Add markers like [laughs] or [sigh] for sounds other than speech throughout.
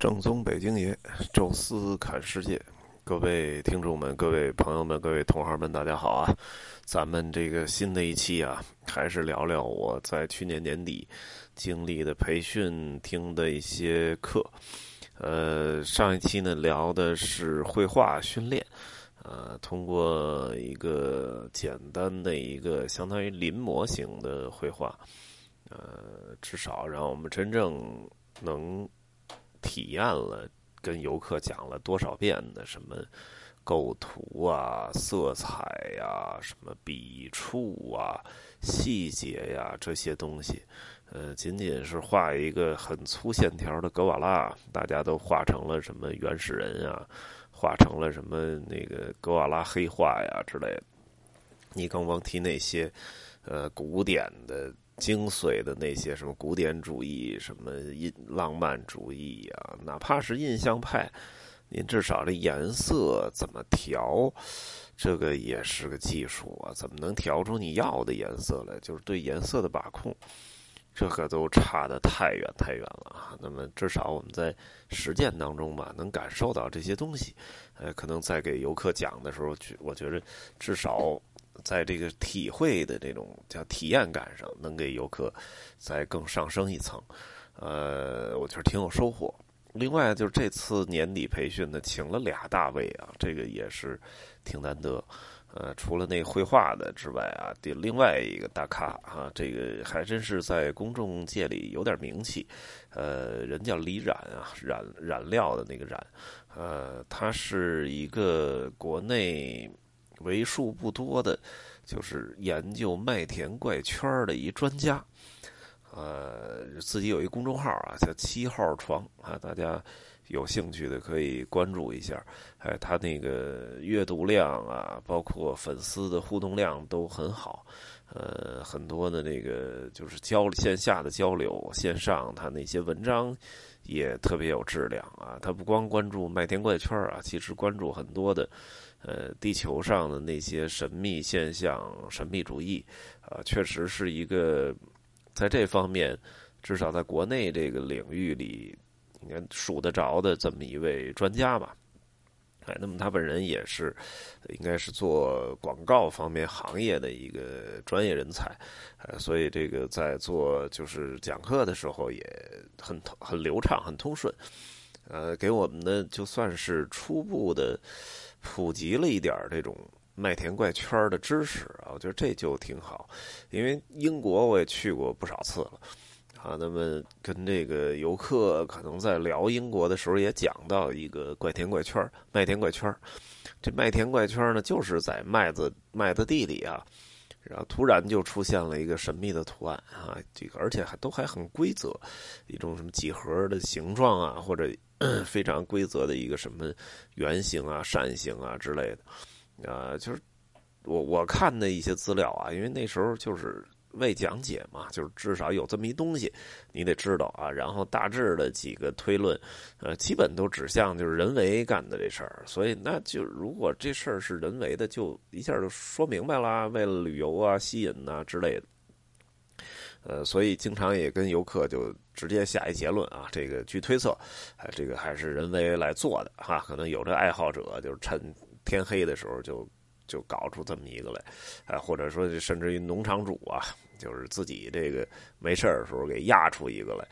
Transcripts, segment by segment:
正宗北京爷，宙斯看世界，各位听众们、各位朋友们、各位同行们，大家好啊！咱们这个新的一期啊，还是聊聊我在去年年底经历的培训听的一些课。呃，上一期呢聊的是绘画训练，呃，通过一个简单的一个相当于临摹型的绘画，呃，至少让我们真正能。体验了，跟游客讲了多少遍的什么构图啊、色彩呀、什么笔触啊、细节呀这些东西，呃，仅仅是画一个很粗线条的格瓦拉，大家都画成了什么原始人啊，画成了什么那个格瓦拉黑化呀之类的，你更甭提那些呃古典的。精髓的那些什么古典主义、什么印浪漫主义啊，哪怕是印象派，您至少这颜色怎么调，这个也是个技术啊。怎么能调出你要的颜色来？就是对颜色的把控，这可都差得太远太远了啊。那么至少我们在实践当中吧，能感受到这些东西。呃，可能在给游客讲的时候，我觉得至少。在这个体会的这种叫体验感上，能给游客再更上升一层，呃，我觉得挺有收获。另外就是这次年底培训呢，请了俩大卫啊，这个也是挺难得。呃，除了那绘画的之外啊，第另外一个大咖啊，这个还真是在公众界里有点名气。呃，人叫李冉啊，染染料的那个染，呃，他是一个国内。为数不多的，就是研究麦田怪圈的一专家，呃，自己有一公众号啊，叫七号床啊，大家有兴趣的可以关注一下。哎，他那个阅读量啊，包括粉丝的互动量都很好，呃，很多的那个就是交线下的交流，线上他那些文章也特别有质量啊。他不光关注麦田怪圈啊，其实关注很多的。呃，地球上的那些神秘现象、神秘主义，啊，确实是一个在这方面，至少在国内这个领域里，应该数得着的这么一位专家吧。哎，那么他本人也是，应该是做广告方面行业的一个专业人才，呃，所以这个在做就是讲课的时候也很很流畅、很通顺，呃，给我们的就算是初步的。普及了一点这种麦田怪圈的知识啊，我觉得这就挺好。因为英国我也去过不少次了啊，那么跟这个游客可能在聊英国的时候也讲到一个怪田怪圈麦田怪圈这麦田怪圈呢，就是在麦子麦子地里啊，然后突然就出现了一个神秘的图案啊，这个而且还都还很规则，一种什么几何的形状啊，或者。[clears throat] 非常规则的一个什么圆形啊、扇形啊之类的，啊，就是我我看的一些资料啊，因为那时候就是为讲解嘛，就是至少有这么一东西，你得知道啊。然后大致的几个推论，呃，基本都指向就是人为干的这事儿。所以那就如果这事儿是人为的，就一下就说明白了，为了旅游啊、吸引啊之类的。呃，所以经常也跟游客就直接下一结论啊，这个据推测，哎，这个还是人为来做的哈，可能有这爱好者就是趁天黑的时候就就搞出这么一个来，啊，或者说甚至于农场主啊，就是自己这个没事的时候给压出一个来，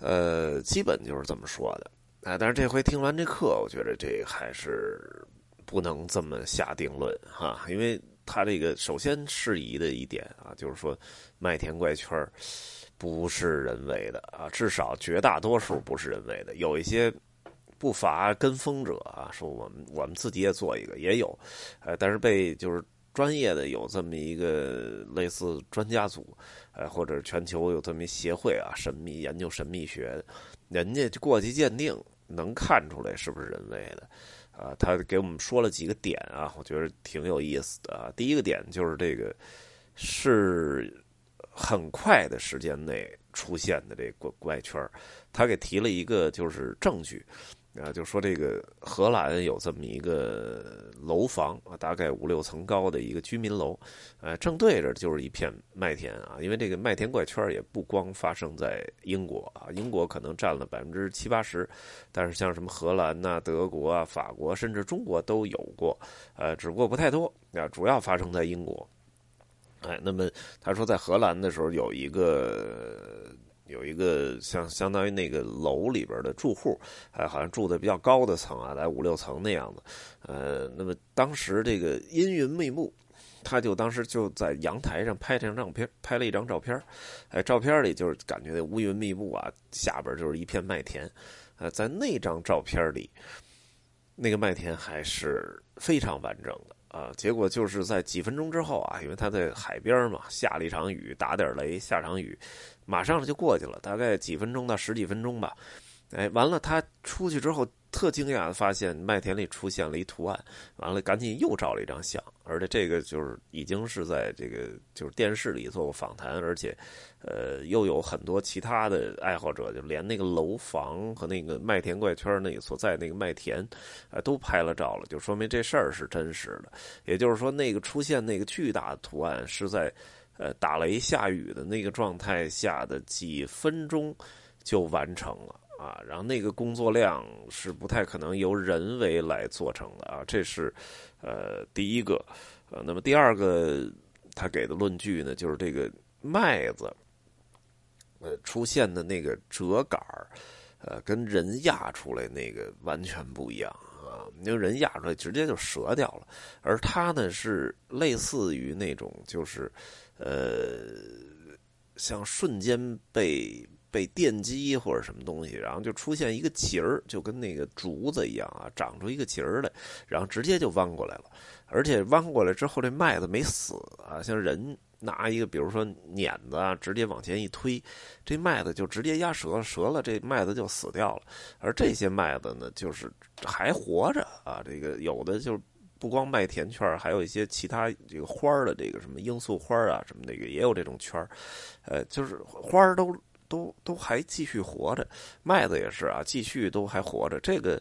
呃，基本就是这么说的，啊，但是这回听完这课，我觉得这还是不能这么下定论哈，因为。他这个首先适宜的一点啊，就是说麦田怪圈不是人为的啊，至少绝大多数不是人为的。有一些不乏跟风者啊，说我们我们自己也做一个，也有，呃，但是被就是专业的有这么一个类似专家组，呃，或者全球有这么一协会啊，神秘研究神秘学，人家过去鉴定能看出来是不是人为的。啊，他给我们说了几个点啊，我觉得挺有意思的啊。第一个点就是这个是很快的时间内出现的这个怪圈他给提了一个就是证据，啊，就说这个荷兰有这么一个楼房啊，大概五六层高的一个居民楼，呃，正对着就是一片麦田啊。因为这个麦田怪圈也不光发生在英国啊，英国可能占了百分之七八十，但是像什么荷兰呐、德国啊、法国，甚至中国都有过，呃，只不过不太多啊，主要发生在英国。哎，那么他说在荷兰的时候有一个。有一个像相当于那个楼里边的住户，哎，好像住的比较高的层啊，在五六层那样子。呃，那么当时这个阴云密布，他就当时就在阳台上拍这张照片，拍了一张照片。哎，照片里就是感觉那乌云密布啊，下边就是一片麦田。呃，在那张照片里，那个麦田还是非常完整的。啊，结果就是在几分钟之后啊，因为他在海边嘛，下了一场雨，打点雷，下场雨，马上就过去了，大概几分钟到十几分钟吧。哎，完了，他出去之后。特惊讶的发现麦田里出现了一图案，完了赶紧又照了一张相，而且这个就是已经是在这个就是电视里做过访谈，而且，呃，又有很多其他的爱好者，就连那个楼房和那个麦田怪圈那个所在那个麦田，啊，都拍了照了，就说明这事儿是真实的。也就是说，那个出现那个巨大的图案是在，呃，打雷下雨的那个状态下的几分钟就完成了。啊，然后那个工作量是不太可能由人为来做成的啊，这是，呃，第一个，呃，那么第二个他给的论据呢，就是这个麦子，呃，出现的那个折杆，呃，跟人压出来那个完全不一样啊，因为人压出来直接就折掉了，而它呢是类似于那种就是，呃，像瞬间被。被电击或者什么东西，然后就出现一个节儿，就跟那个竹子一样啊，长出一个节儿来，然后直接就弯过来了。而且弯过来之后，这麦子没死啊，像人拿一个，比如说碾子啊，直接往前一推，这麦子就直接压折了，折了，这麦子就死掉了。而这些麦子呢，就是还活着啊，这个有的就是不光麦田圈，还有一些其他这个花的这个什么罂粟花啊什么那个也有这种圈呃，就是花都。都都还继续活着，麦子也是啊，继续都还活着，这个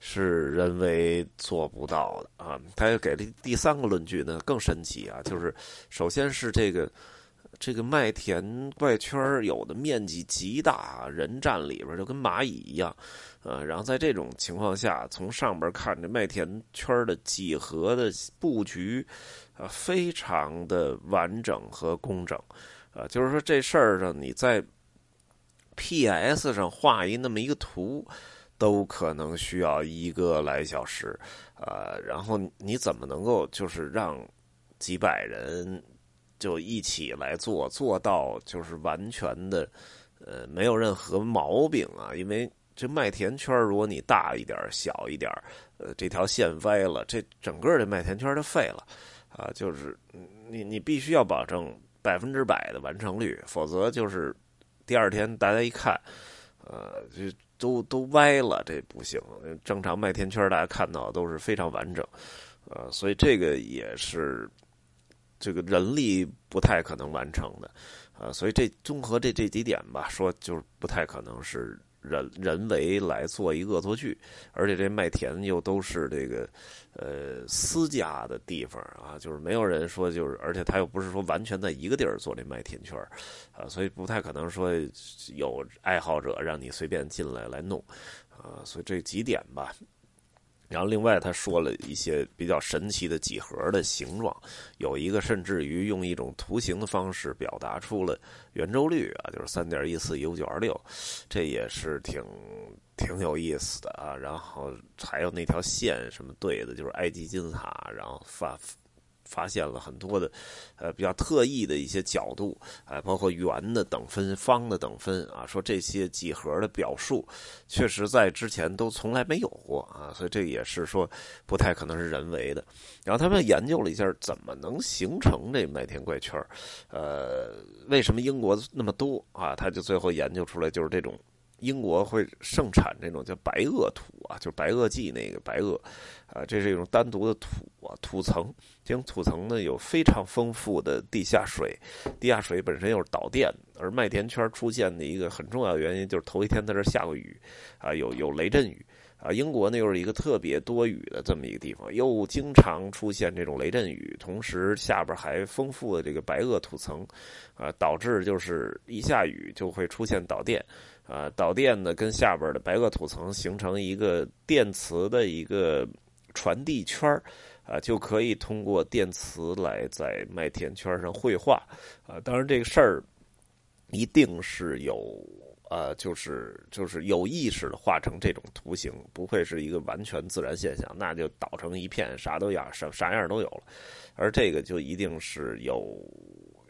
是人为做不到的啊。他又给了第三个论据呢，更神奇啊，就是首先是这个这个麦田怪圈有的面积极大，人站里边就跟蚂蚁一样，呃，然后在这种情况下，从上边看这麦田圈的几何的布局啊，非常的完整和工整啊，就是说这事儿上你在。P.S. 上画一那么一个图，都可能需要一个来小时，呃，然后你怎么能够就是让几百人就一起来做，做到就是完全的，呃，没有任何毛病啊？因为这麦田圈，如果你大一点、小一点，呃，这条线歪了，这整个这麦田圈就废了啊！就是你你必须要保证百分之百的完成率，否则就是。第二天大家一看，呃，就都都歪了，这不行。正常麦田圈大家看到都是非常完整，呃，所以这个也是这个人力不太可能完成的，呃，所以这综合这这几点吧，说就是不太可能是。人人为来做一恶作剧，而且这麦田又都是这个，呃，私家的地方啊，就是没有人说就是，而且他又不是说完全在一个地儿做这麦田圈啊，所以不太可能说有爱好者让你随便进来来弄，啊，所以这几点吧。然后另外他说了一些比较神奇的几何的形状，有一个甚至于用一种图形的方式表达出了圆周率啊，就是三点一四一五九二六，这也是挺挺有意思的啊。然后还有那条线什么对的，就是埃及金字塔，然后发。发现了很多的，呃，比较特异的一些角度，哎，包括圆的等分、方的等分啊，说这些几何的表述，确实在之前都从来没有过啊，所以这也是说不太可能是人为的。然后他们研究了一下，怎么能形成这麦田怪圈呃，为什么英国那么多啊？他就最后研究出来，就是这种英国会盛产这种叫白垩土啊，就是白垩纪那个白垩，啊，这是一种单独的土啊，土层。这种土层呢有非常丰富的地下水，地下水本身又是导电，而麦田圈出现的一个很重要的原因就是头一天在这下过雨，啊，有有雷阵雨。啊，英国呢又是一个特别多雨的这么一个地方，又经常出现这种雷阵雨，同时下边还丰富的这个白垩土层，啊，导致就是一下雨就会出现导电，啊，导电的跟下边的白垩土层形成一个电磁的一个传递圈啊，就可以通过电磁来在麦田圈上绘画，啊，当然这个事儿一定是有。呃，就是就是有意识的画成这种图形，不会是一个完全自然现象，那就倒成一片，啥都样，啥啥样都有了。而这个就一定是有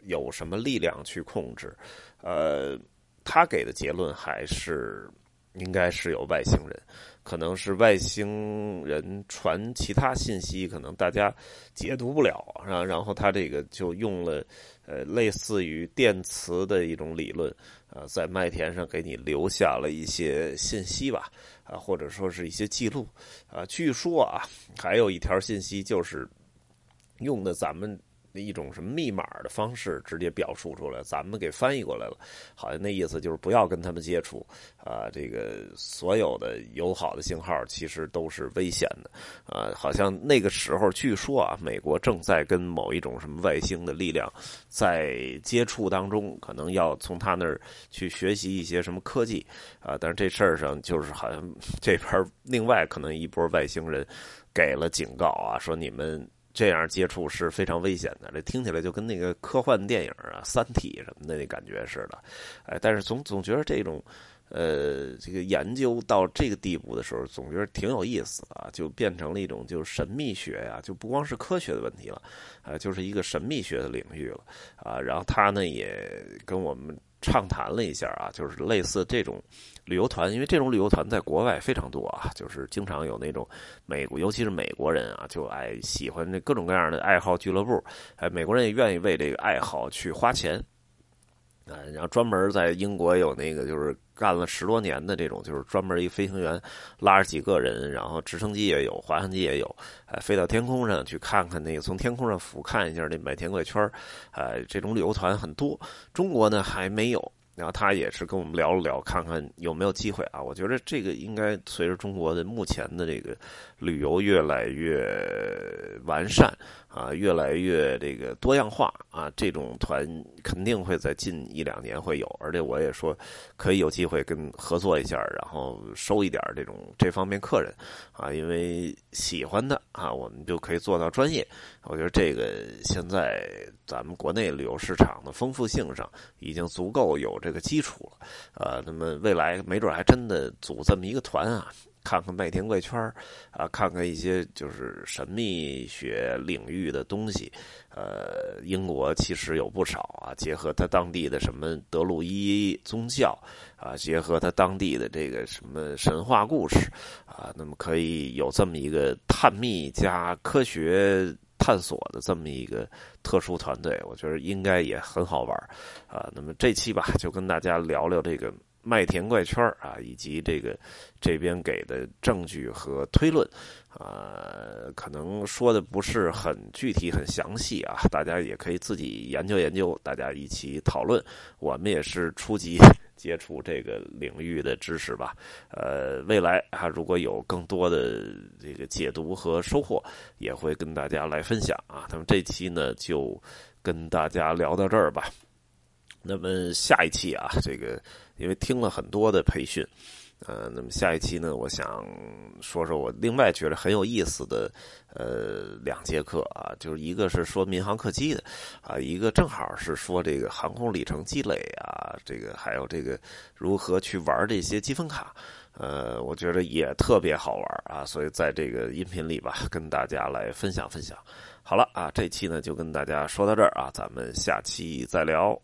有什么力量去控制。呃，他给的结论还是应该是有外星人，可能是外星人传其他信息，可能大家解读不了，然然后他这个就用了呃类似于电磁的一种理论。呃，在麦田上给你留下了一些信息吧，啊，或者说是一些记录，啊，据说啊，还有一条信息就是用的咱们。一种什么密码的方式直接表述出来，咱们给翻译过来了，好像那意思就是不要跟他们接触啊。这个所有的友好的信号其实都是危险的啊。好像那个时候据说啊，美国正在跟某一种什么外星的力量在接触当中，可能要从他那儿去学习一些什么科技啊。但是这事儿上就是好像 [laughs] 这边另外可能一波外星人给了警告啊，说你们。这样接触是非常危险的，这听起来就跟那个科幻电影啊、《三体》什么的那感觉似的，哎，但是总总觉得这种，呃，这个研究到这个地步的时候，总觉得挺有意思啊，就变成了一种就是神秘学呀，就不光是科学的问题了，啊，就是一个神秘学的领域了，啊，然后他呢也跟我们。畅谈了一下啊，就是类似这种旅游团，因为这种旅游团在国外非常多啊，就是经常有那种美国，尤其是美国人啊，就爱喜欢这各种各样的爱好俱乐部，哎，美国人也愿意为这个爱好去花钱。啊，然后专门在英国有那个，就是干了十多年的这种，就是专门一飞行员拉着几个人，然后直升机也有，滑翔机也有，哎，飞到天空上去看看那个，从天空上俯瞰一下那麦田怪圈哎，这种旅游团很多，中国呢还没有。然后他也是跟我们聊了聊，看看有没有机会啊？我觉得这个应该随着中国的目前的这个旅游越来越完善啊，越来越这个多样化啊，这种团肯定会在近一两年会有。而且我也说可以有机会跟合作一下，然后收一点这种这方面客人啊，因为喜欢的啊，我们就可以做到专业。我觉得这个现在咱们国内旅游市场的丰富性上已经足够有。这个基础了，呃，那么未来没准还真的组这么一个团啊，看看麦田怪圈啊，看看一些就是神秘学领域的东西。呃，英国其实有不少啊，结合他当地的什么德鲁伊宗教啊，结合他当地的这个什么神话故事啊，那么可以有这么一个探秘加科学。探索的这么一个特殊团队，我觉得应该也很好玩啊。那么这期吧，就跟大家聊聊这个麦田怪圈啊，以及这个这边给的证据和推论啊，可能说的不是很具体、很详细啊，大家也可以自己研究研究，大家一起讨论。我们也是初级。接触这个领域的知识吧，呃，未来啊，如果有更多的这个解读和收获，也会跟大家来分享啊。那么这期呢，就跟大家聊到这儿吧。那么下一期啊，这个因为听了很多的培训。呃，那么下一期呢，我想说说我另外觉得很有意思的呃两节课啊，就是一个是说民航客机的啊，一个正好是说这个航空里程积累啊，这个还有这个如何去玩这些积分卡，呃，我觉得也特别好玩啊，所以在这个音频里吧，跟大家来分享分享。好了啊，这期呢就跟大家说到这儿啊，咱们下期再聊。